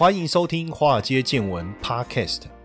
欢迎收听《华尔街见闻》Podcast。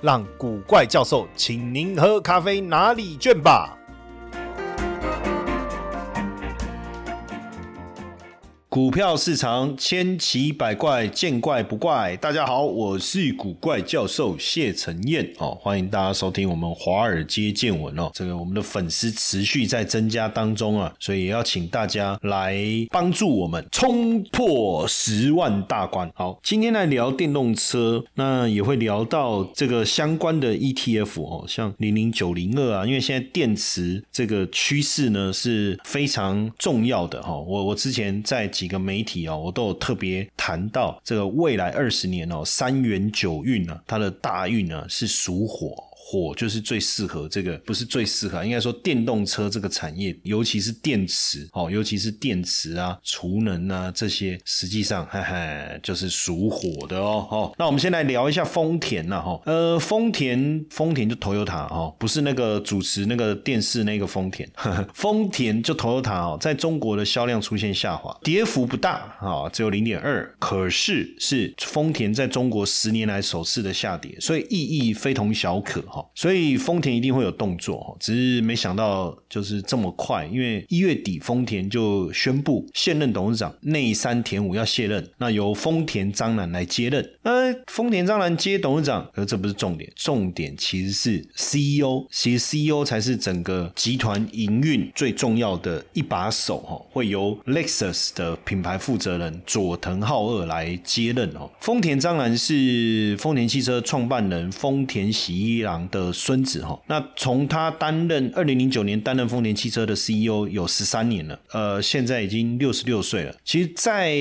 让古怪教授请您喝咖啡拿礼券吧。股票市场千奇百怪，见怪不怪。大家好，我是古怪教授谢承彦哦，欢迎大家收听我们华尔街见闻哦。这个我们的粉丝持续在增加当中啊，所以也要请大家来帮助我们冲破十万大关。好，今天来聊电动车，那也会聊到这个相关的 ETF 哦，像零零九零二啊，因为现在电池这个趋势呢是非常重要的哈。我我之前在几个媒体哦，我都有特别谈到这个未来二十年哦，三元九运呢，它的大运呢是属火。火就是最适合这个，不是最适合，应该说电动车这个产业，尤其是电池哦，尤其是电池啊、储能啊这些，实际上，嘿嘿，就是属火的哦。哦，那我们先来聊一下丰田呐，哈，呃，丰田，丰田就 Toyota 哦，不是那个主持那个电视那个丰田，呵 呵丰田就 Toyota 哦，在中国的销量出现下滑，跌幅不大啊，只有零点二，可是是丰田在中国十年来首次的下跌，所以意义非同小可。所以丰田一定会有动作，只是没想到就是这么快，因为一月底丰田就宣布现任董事长内山田武要卸任，那由丰田章男来接任。那丰田章男接董事长，而这不是重点，重点其实是 CEO，其实 CEO 才是整个集团营运最重要的一把手哈，会由 Lexus 的品牌负责人佐藤浩二来接任哦。丰田章男是丰田汽车创办人丰田喜一郎。的孙子哈，那从他担任二零零九年担任丰田汽车的 CEO 有十三年了，呃，现在已经六十六岁了。其实，在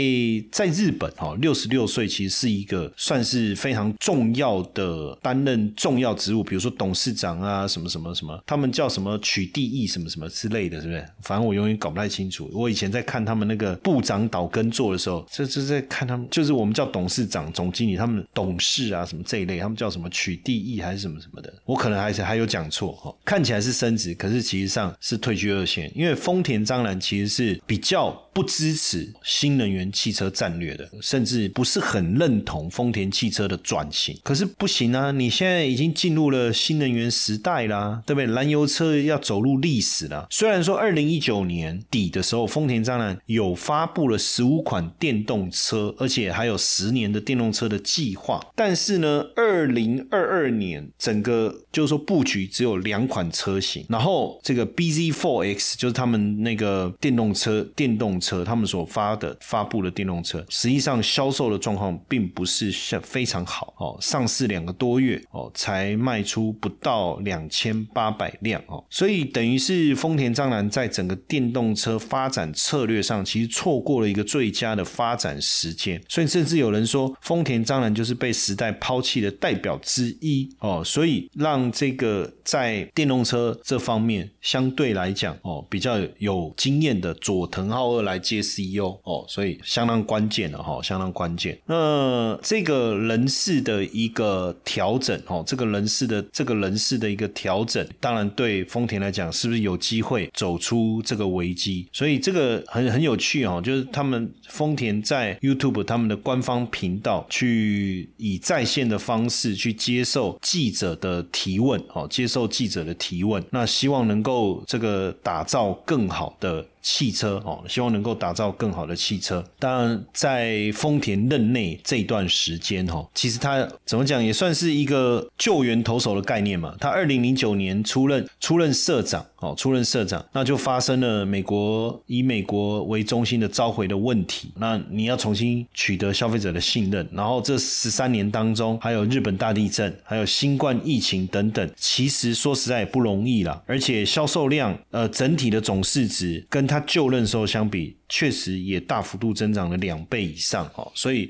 在日本哈，六十六岁其实是一个算是非常重要的担任重要职务，比如说董事长啊，什么什么什么，他们叫什么取缔役什么什么之类的，是不是？反正我永远搞不太清楚。我以前在看他们那个部长岛根座的时候，这这在看他们，就是我们叫董事长、总经理，他们董事啊什么这一类，他们叫什么取缔役还是什么什么的。我可能还是还有讲错哈，看起来是升值，可是其实上是退居二线，因为丰田章男其实是比较不支持新能源汽车战略的，甚至不是很认同丰田汽车的转型。可是不行啊，你现在已经进入了新能源时代啦，对不对？燃油车要走入历史了。虽然说二零一九年底的时候，丰田章男有发布了十五款电动车，而且还有十年的电动车的计划，但是呢，二零二二年整个就是说布局只有两款车型，然后这个 BZ4X 就是他们那个电动车电动车车他们所发的发布的电动车，实际上销售的状况并不是像非常好哦，上市两个多月哦才卖出不到两千八百辆哦，所以等于是丰田章男在整个电动车发展策略上其实错过了一个最佳的发展时间，所以甚至有人说丰田章男就是被时代抛弃的代表之一哦，所以。让这个在电动车这方面相对来讲哦比较有经验的佐藤浩二来接 CEO 哦，所以相当关键的哈，相当关键。那这个人事的一个调整哦，这个人事的这个人事的一个调整，当然对丰田来讲是不是有机会走出这个危机？所以这个很很有趣哦，就是他们丰田在 YouTube 他们的官方频道去以在线的方式去接受记者的。提问，哦，接受记者的提问，那希望能够这个打造更好的。汽车哦，希望能够打造更好的汽车。当然，在丰田任内这段时间哈，其实他怎么讲也算是一个救援投手的概念嘛。他二零零九年出任出任社长哦，出任社长，那就发生了美国以美国为中心的召回的问题。那你要重新取得消费者的信任，然后这十三年当中，还有日本大地震，还有新冠疫情等等，其实说实在也不容易啦。而且销售量呃整体的总市值跟他。他就任时候相比，确实也大幅度增长了两倍以上哦，所以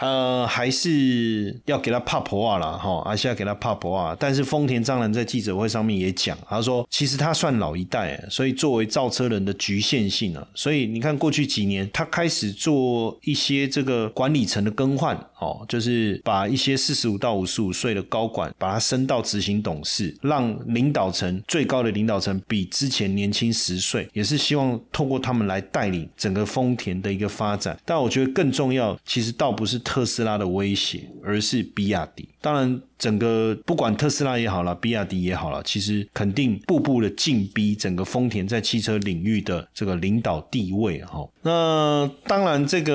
呃还是要给他帕婆啊了哈，还是要给他帕婆啊。但是丰田章男在记者会上面也讲，他说其实他算老一代，所以作为造车人的局限性啊，所以你看过去几年他开始做一些这个管理层的更换哦，就是把一些四十五到五十五岁的高管把他升到执行董事，让领导层最高的领导层比之前年轻十岁，也是希望透过他们来带领整个丰田的一个发展。但我觉得更重要，其实倒不是特斯拉的威胁，而是比亚迪。当然。整个不管特斯拉也好了，比亚迪也好了，其实肯定步步的进逼整个丰田在汽车领域的这个领导地位哈。那当然，这个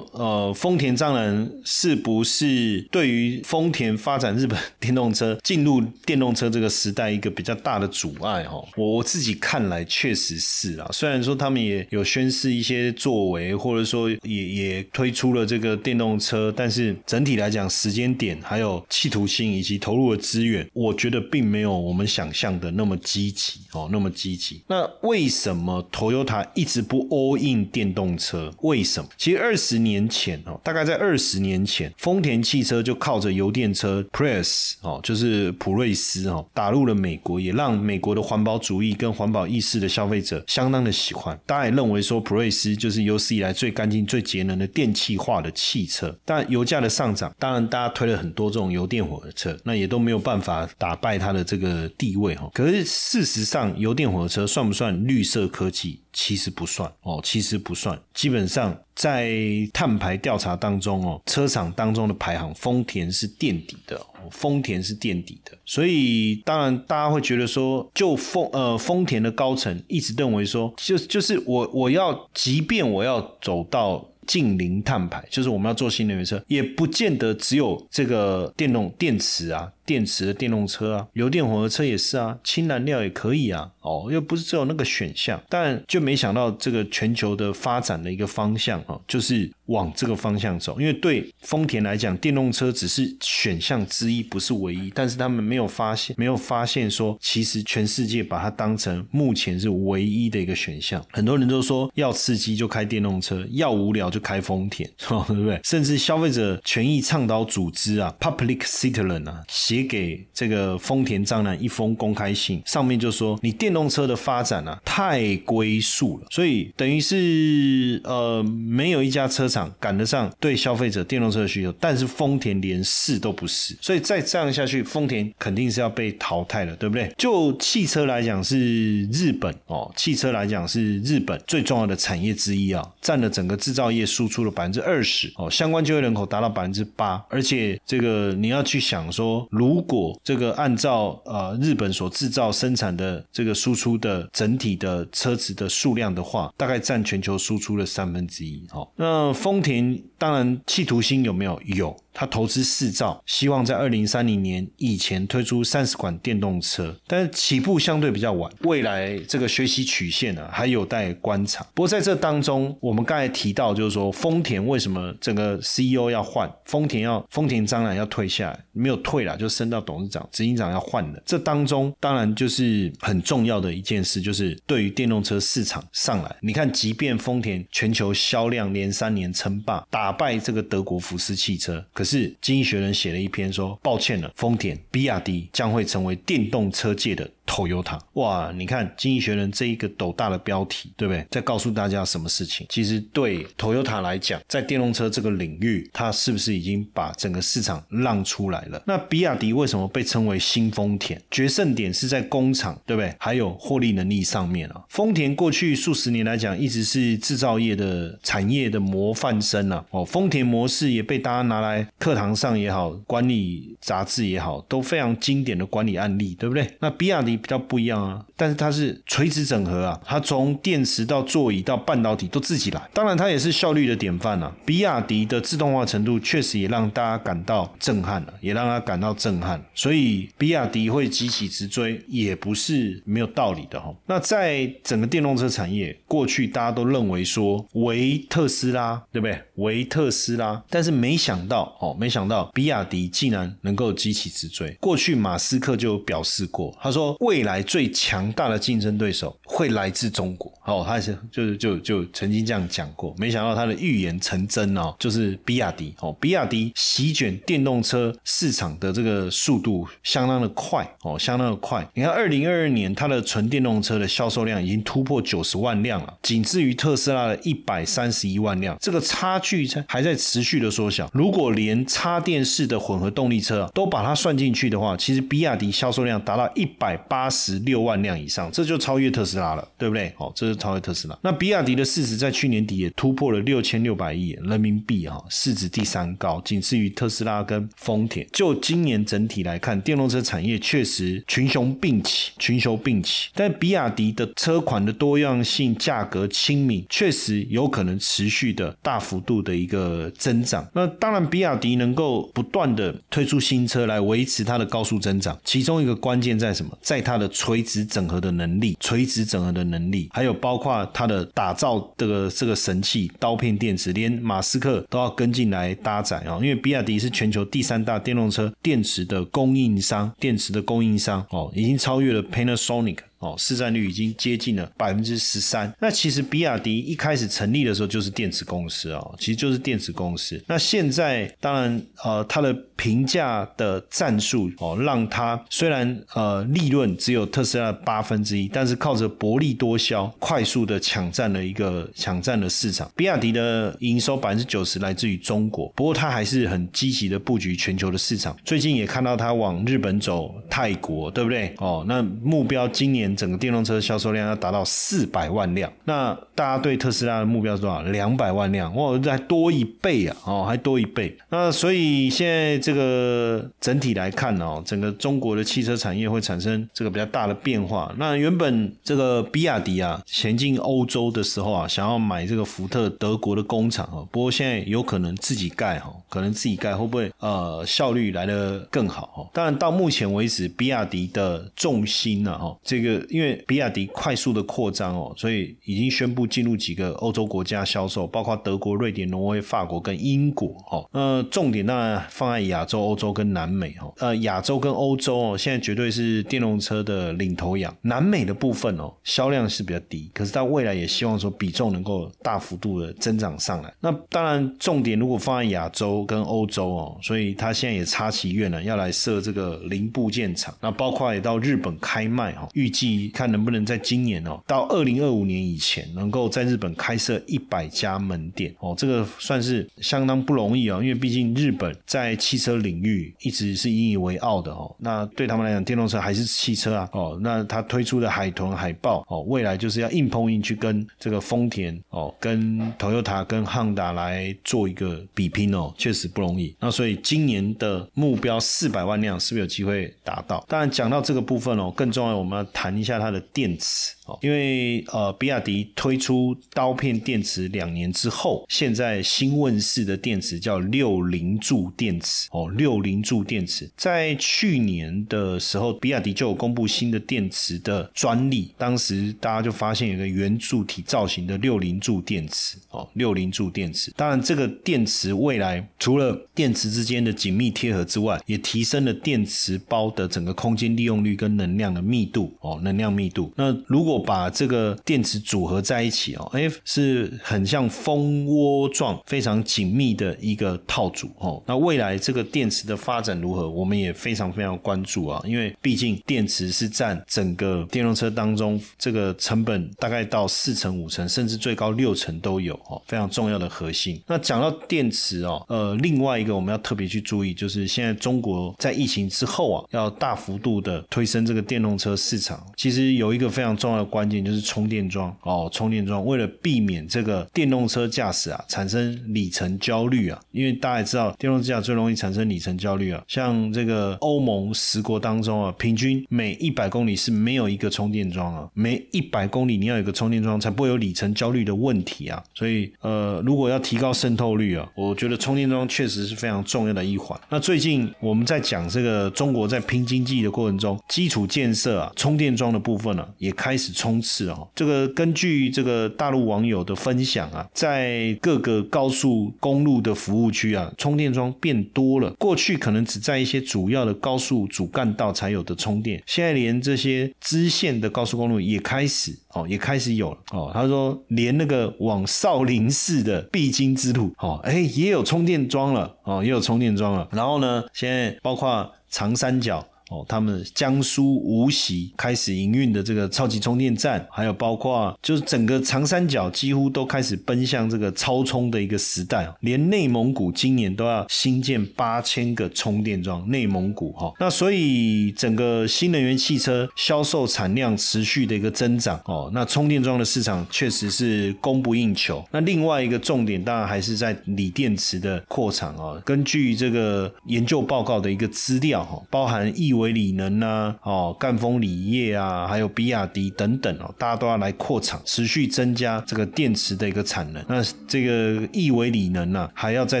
呃丰田当然是不是对于丰田发展日本电动车进入电动车这个时代一个比较大的阻碍哈？我我自己看来确实是啊。虽然说他们也有宣示一些作为，或者说也也推出了这个电动车，但是整体来讲时间点还有企图。心以及投入的资源，我觉得并没有我们想象的那么积极哦，那么积极。那为什么 Toyota 一直不 all in 电动车？为什么？其实二十年前哦，大概在二十年前，丰田汽车就靠着油电车 Prius 哦，就是普锐斯哦，打入了美国，也让美国的环保主义跟环保意识的消费者相当的喜欢。大家也认为说普锐斯就是有史以来最干净、最节能的电气化的汽车。但油价的上涨，当然大家推了很多这种油电混。火车那也都没有办法打败它的这个地位哈。可是事实上，油电火车算不算绿色科技？其实不算哦，其实不算。基本上在碳排调查当中哦，车厂当中的排行，丰田是垫底的，丰田是垫底的。所以当然大家会觉得说，就丰呃丰田的高层一直认为说，就就是我我要，即便我要走到。近零碳排，就是我们要做新能源车，也不见得只有这个电动电池啊。电池的电动车啊，油电混合车也是啊，氢燃料也可以啊，哦，又不是只有那个选项，但就没想到这个全球的发展的一个方向啊，就是往这个方向走。因为对丰田来讲，电动车只是选项之一，不是唯一。但是他们没有发现，没有发现说，其实全世界把它当成目前是唯一的一个选项。很多人都说要刺激就开电动车，要无聊就开丰田，对不对？甚至消费者权益倡导组织啊，Public Citizen 啊。写给这个丰田章男一封公开信，上面就说你电动车的发展啊太龟速了，所以等于是呃没有一家车厂赶得上对消费者电动车的需求，但是丰田连试都不是，所以再这样下去，丰田肯定是要被淘汰了，对不对？就汽车来讲是日本哦，汽车来讲是日本最重要的产业之一啊，占了整个制造业输出的百分之二十哦，相关就业人口达到百分之八，而且这个你要去想说如如果这个按照呃日本所制造生产的这个输出的整体的车子的数量的话，大概占全球输出的三分之一。好，那丰田当然企图心有没有？有。他投资四兆，希望在二零三零年以前推出三十款电动车，但是起步相对比较晚，未来这个学习曲线呢还有待观察。不过在这当中，我们刚才提到就是说，丰田为什么整个 CEO 要换？丰田要丰田章男要退下来，没有退了，就升到董事长、执行长要换的。这当中当然就是很重要的一件事，就是对于电动车市场上来，你看，即便丰田全球销量连三年称霸，打败这个德国福斯汽车，可是经济学人写了一篇说，抱歉了，丰田、比亚迪将会成为电动车界的。Toyota，哇！你看《经济学人》这一个斗大的标题，对不对？在告诉大家什么事情？其实对 Toyota 来讲，在电动车这个领域，它是不是已经把整个市场让出来了？那比亚迪为什么被称为新丰田？决胜点是在工厂，对不对？还有获利能力上面啊。丰田过去数十年来讲，一直是制造业的产业的模范生啊。哦，丰田模式也被大家拿来课堂上也好，管理杂志也好，都非常经典的管理案例，对不对？那比亚迪。比较不一样啊，但是它是垂直整合啊，它从电池到座椅到半导体都自己来，当然它也是效率的典范啊。比亚迪的自动化程度确实也让大家感到震撼了，也让他感到震撼，所以比亚迪会急起直追也不是没有道理的哈。那在整个电动车产业，过去大家都认为说唯特斯拉，对不对？唯特斯拉，但是没想到哦，没想到比亚迪竟然能够急起直追。过去马斯克就表示过，他说。未来最强大的竞争对手会来自中国。哦，他是就是就就曾经这样讲过，没想到他的预言成真哦，就是比亚迪哦，比亚迪席卷电动车市场的这个速度相当的快哦，相当的快。你看，二零二二年它的纯电动车的销售量已经突破九十万辆了，仅次于特斯拉的一百三十一万辆，这个差距在还在持续的缩小。如果连插电式的混合动力车都把它算进去的话，其实比亚迪销售量达到一百八八十六万辆以上，这就超越特斯拉了，对不对？哦，这是超越特斯拉。那比亚迪的市值在去年底也突破了六千六百亿人民币啊，市值第三高，仅次于特斯拉跟丰田。就今年整体来看，电动车产业确实群雄并起，群雄并起。但比亚迪的车款的多样性、价格亲民，确实有可能持续的大幅度的一个增长。那当然，比亚迪能够不断的推出新车来维持它的高速增长，其中一个关键在什么？在它的垂直整合的能力，垂直整合的能力，还有包括它的打造这个这个神器刀片电池，连马斯克都要跟进来搭载哦！因为比亚迪是全球第三大电动车电池的供应商，电池的供应商哦，已经超越了 Panasonic。哦，市占率已经接近了百分之十三。那其实比亚迪一开始成立的时候就是电子公司哦，其实就是电子公司。那现在当然呃，它的评价的战术哦，让它虽然呃利润只有特斯拉八分之一，但是靠着薄利多销，快速的抢占了一个抢占了市场。比亚迪的营收百分之九十来自于中国，不过它还是很积极的布局全球的市场。最近也看到它往日本走，泰国对不对？哦，那目标今年。整个电动车销售量要达到四百万辆，那大家对特斯拉的目标是多少？两百万辆，哇，还多一倍啊！哦，还多一倍。那所以现在这个整体来看哦，整个中国的汽车产业会产生这个比较大的变化。那原本这个比亚迪啊，前进欧洲的时候啊，想要买这个福特德国的工厂哦，不过现在有可能自己盖哈，可能自己盖会不会呃效率来的更好？哈，当然到目前为止，比亚迪的重心呢，哈，这个。因为比亚迪快速的扩张哦，所以已经宣布进入几个欧洲国家销售，包括德国、瑞典、挪威、法国跟英国哦。呃重点当然放在亚洲、欧洲跟南美哦。呃，亚洲跟欧洲哦，现在绝对是电动车的领头羊。南美的部分哦，销量是比较低，可是它未来也希望说比重能够大幅度的增长上来。那当然重点如果放在亚洲跟欧洲哦，所以它现在也插旗愿了，要来设这个零部件厂。那包括也到日本开卖哈，预计。看能不能在今年哦，到二零二五年以前，能够在日本开设一百家门店哦，这个算是相当不容易哦，因为毕竟日本在汽车领域一直是引以为傲的哦。那对他们来讲，电动车还是汽车啊哦。那他推出的海豚、海豹哦，未来就是要硬碰硬去跟这个丰田哦、跟 Toyota、跟汉达来做一个比拼哦，确实不容易。那所以今年的目标四百万辆是不是有机会达到？当然讲到这个部分哦，更重要我们要谈一。下它的电池哦，因为呃，比亚迪推出刀片电池两年之后，现在新问世的电池叫六零柱电池。哦，六零柱电池。在去年的时候，比亚迪就有公布新的电池的专利，当时大家就发现有个圆柱体造型的六零柱电池。哦，六零柱电池。当然，这个电池未来除了电池之间的紧密贴合之外，也提升了电池包的整个空间利用率跟能量的密度。哦，能。量密度，那如果把这个电池组合在一起哦，哎，是很像蜂窝状、非常紧密的一个套组哦。那未来这个电池的发展如何，我们也非常非常关注啊，因为毕竟电池是占整个电动车当中这个成本大概到四成、五成，甚至最高六成都有哦，非常重要的核心。那讲到电池哦，呃，另外一个我们要特别去注意，就是现在中国在疫情之后啊，要大幅度的推升这个电动车市场。其实有一个非常重要的关键就是充电桩哦，充电桩为了避免这个电动车驾驶啊产生里程焦虑啊，因为大家也知道电动车驾最容易产生里程焦虑啊，像这个欧盟十国当中啊，平均每一百公里是没有一个充电桩啊，每一百公里你要有一个充电桩才不会有里程焦虑的问题啊，所以呃，如果要提高渗透率啊，我觉得充电桩确实是非常重要的一环。那最近我们在讲这个中国在拼经济的过程中，基础建设啊，充电。桩的部分呢，也开始冲刺哦。这个根据这个大陆网友的分享啊，在各个高速公路的服务区啊，充电桩变多了。过去可能只在一些主要的高速主干道才有的充电，现在连这些支线的高速公路也开始哦，也开始有了哦。他说，连那个往少林寺的必经之路哦，哎，也有充电桩了哦，也有充电桩了。然后呢，现在包括长三角。哦，他们江苏无锡开始营运的这个超级充电站，还有包括就是整个长三角几乎都开始奔向这个超充的一个时代，连内蒙古今年都要新建八千个充电桩。内蒙古哈，那所以整个新能源汽车销售产量持续的一个增长哦，那充电桩的市场确实是供不应求。那另外一个重点当然还是在锂电池的扩产哦。根据这个研究报告的一个资料哈，包含亿。为锂能啊，哦，赣锋锂业啊，还有比亚迪等等哦，大家都要来扩厂，持续增加这个电池的一个产能。那这个亿为锂能呢，还要在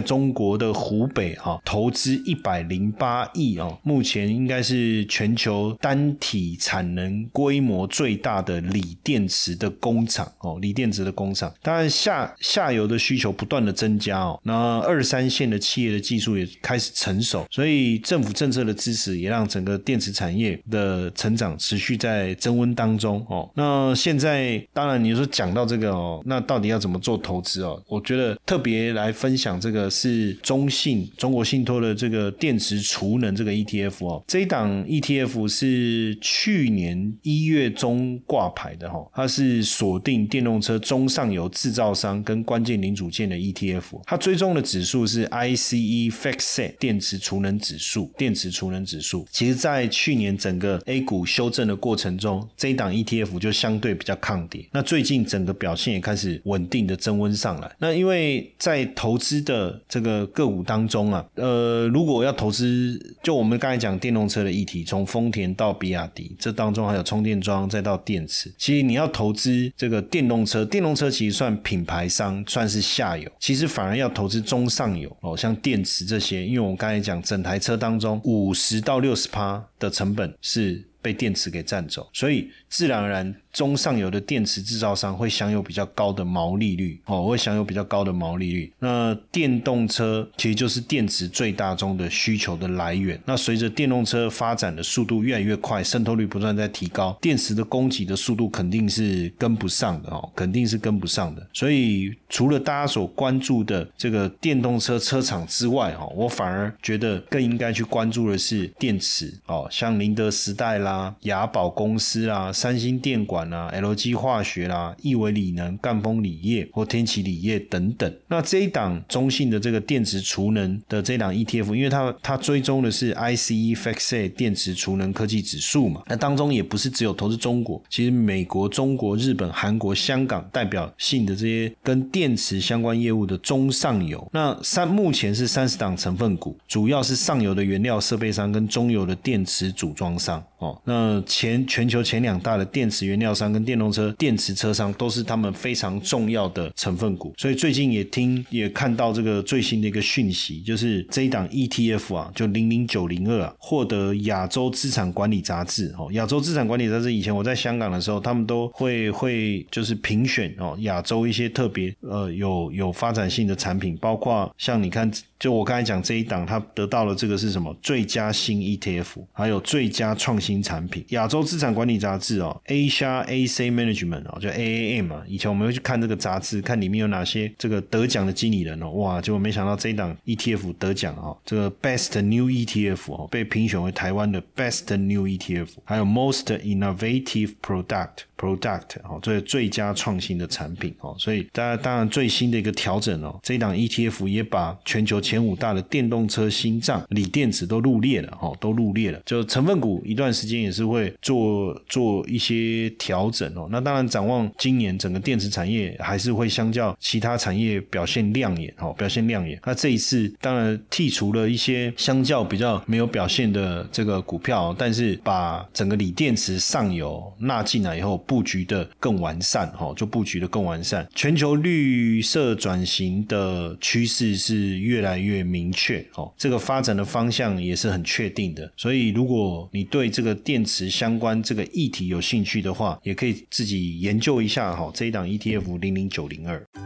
中国的湖北哈投资一百零八亿哦，目前应该是全球单体产能规模最大的锂电池的工厂哦，锂电池的工厂。当然下下游的需求不断的增加哦，那二三线的企业的技术也开始成熟，所以政府政策的支持也让整个电池产业的成长持续在增温当中哦。那现在当然你说讲到这个哦，那到底要怎么做投资哦？我觉得特别来分享这个是中信中国信托的这个电池储能这个 ETF 哦。这一档 ETF 是去年一月中挂牌的哈，它是锁定电动车中上游制造商跟关键零组件的 ETF。它追踪的指数是 ICE FactSet 电池储能指数，电池储能指数其实。在去年整个 A 股修正的过程中，这一档 ETF 就相对比较抗跌。那最近整个表现也开始稳定的增温上来。那因为在投资的这个个股当中啊，呃，如果要投资，就我们刚才讲电动车的议题，从丰田到比亚迪，这当中还有充电桩，再到电池。其实你要投资这个电动车，电动车其实算品牌商，算是下游。其实反而要投资中上游哦，像电池这些，因为我们刚才讲整台车当中五十到六十趴。的成本是被电池给占走，所以自然而然。中上游的电池制造商会享有比较高的毛利率哦，会享有比较高的毛利率。那电动车其实就是电池最大宗的需求的来源。那随着电动车发展的速度越来越快，渗透率不断在提高，电池的供给的速度肯定是跟不上的哦，肯定是跟不上的。所以除了大家所关注的这个电动车车厂之外，哈，我反而觉得更应该去关注的是电池哦，像宁德时代啦、雅宝公司啦、三星电管。啊，LG 化学啦，亿维锂能、赣锋锂业或天齐锂业等等。那这一档中性的这个电池储能的这档 ETF，因为它它追踪的是 ICE Factor 电池储能科技指数嘛，那当中也不是只有投资中国，其实美国、中国、日本、韩国、香港代表性的这些跟电池相关业务的中上游，那三目前是三十档成分股，主要是上游的原料设备商跟中游的电池组装商哦。那前全球前两大的电池原料。商跟电动车电池车商都是他们非常重要的成分股，所以最近也听也看到这个最新的一个讯息，就是这一档 ETF 啊，就零零九零二啊，获得亚洲资产管理杂志哦，亚洲资产管理杂志以前我在香港的时候，他们都会会就是评选哦亚洲一些特别呃有有发展性的产品，包括像你看。就我刚才讲这一档，它得到了这个是什么？最佳新 ETF，还有最佳创新产品。亚洲资产管理杂志哦，Asia AC Management 哦，就 AAM 啊。以前我们会去看这个杂志，看里面有哪些这个得奖的经理人哦。哇，结果没想到这一档 ETF 得奖哦，这个 Best New ETF 哦，被评选为台湾的 Best New ETF，还有 Most Innovative Product。Product 哦，这最佳创新的产品哦，所以大家当然最新的一个调整哦，这一档 ETF 也把全球前五大的电动车心脏锂电池都入列了哦，都入列了。就成分股一段时间也是会做做一些调整哦。那当然展望今年整个电池产业还是会相较其他产业表现亮眼哦，表现亮眼。那这一次当然剔除了一些相较比较没有表现的这个股票，但是把整个锂电池上游纳进来以后。布局的更完善，哈，就布局的更完善。全球绿色转型的趋势是越来越明确，哦，这个发展的方向也是很确定的。所以，如果你对这个电池相关这个议题有兴趣的话，也可以自己研究一下，哈，这一档 ETF 零零九零二。